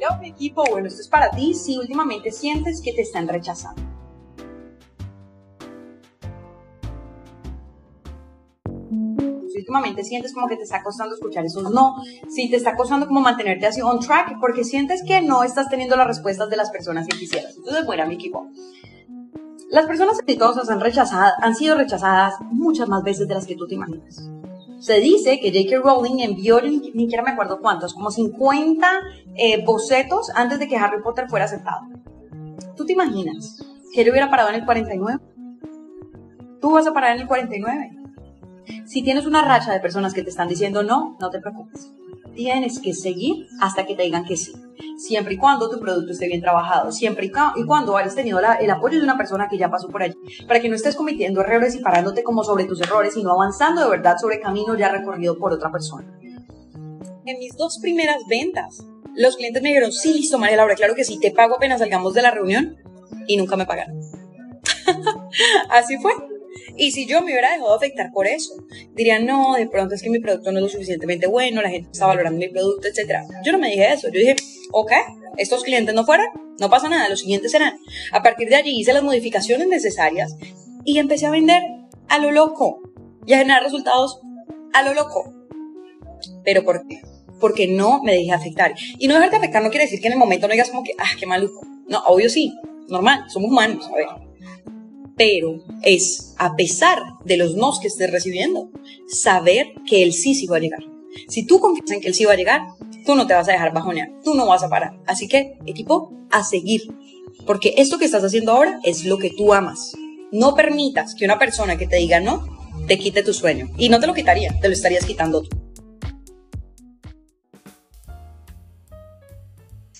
Hello, mi equipo. Bueno, esto es para ti si últimamente sientes que te están rechazando. Si últimamente sientes como que te está costando escuchar esos no, si te está costando como mantenerte así on track, porque sientes que no estás teniendo las respuestas de las personas que quisieras. Entonces, bueno, mi equipo. Las personas exitosas han, rechazado, han sido rechazadas muchas más veces de las que tú te imaginas. Se dice que J.K. Rowling envió, ni, ni siquiera me acuerdo cuántos, como 50 eh, bocetos antes de que Harry Potter fuera aceptado. ¿Tú te imaginas que él hubiera parado en el 49? Tú vas a parar en el 49. Si tienes una racha de personas que te están diciendo no, no te preocupes. Tienes que seguir hasta que te digan que sí. Siempre y cuando tu producto esté bien trabajado, siempre y, cuando hayas tenido el apoyo de una persona que ya pasó por allí, para que no estés cometiendo errores y parándote como sobre tus errores, sino avanzando de verdad sobre camino ya recorrido por otra persona. En mis dos primeras ventas, los clientes me dijeron, sí, listo, María Laura, claro que sí, te pago apenas salgamos de la reunión y nunca me pagaron. Así fue. Y si yo me hubiera dejado afectar por eso, dirían, no, de pronto es que mi producto no es lo suficientemente bueno, la gente está valorando mi producto, etc. Yo no me dije eso, yo dije, ok, estos clientes no fueron, no pasa nada, los siguientes serán. A partir de allí hice las modificaciones necesarias y empecé a vender a lo loco y a generar resultados a lo loco. ¿Pero por qué? Porque no me dejé afectar. Y no dejarte afectar no quiere decir que en el momento no digas como que, ah, qué maluco. No, obvio sí, normal, somos humanos, a ver pero es, a pesar de los nos que estés recibiendo, saber que el sí sí va a llegar. Si tú confías en que el sí va a llegar, tú no te vas a dejar bajonear, tú no vas a parar. Así que, equipo, a seguir. Porque esto que estás haciendo ahora es lo que tú amas. No permitas que una persona que te diga no te quite tu sueño. Y no te lo quitaría, te lo estarías quitando tú.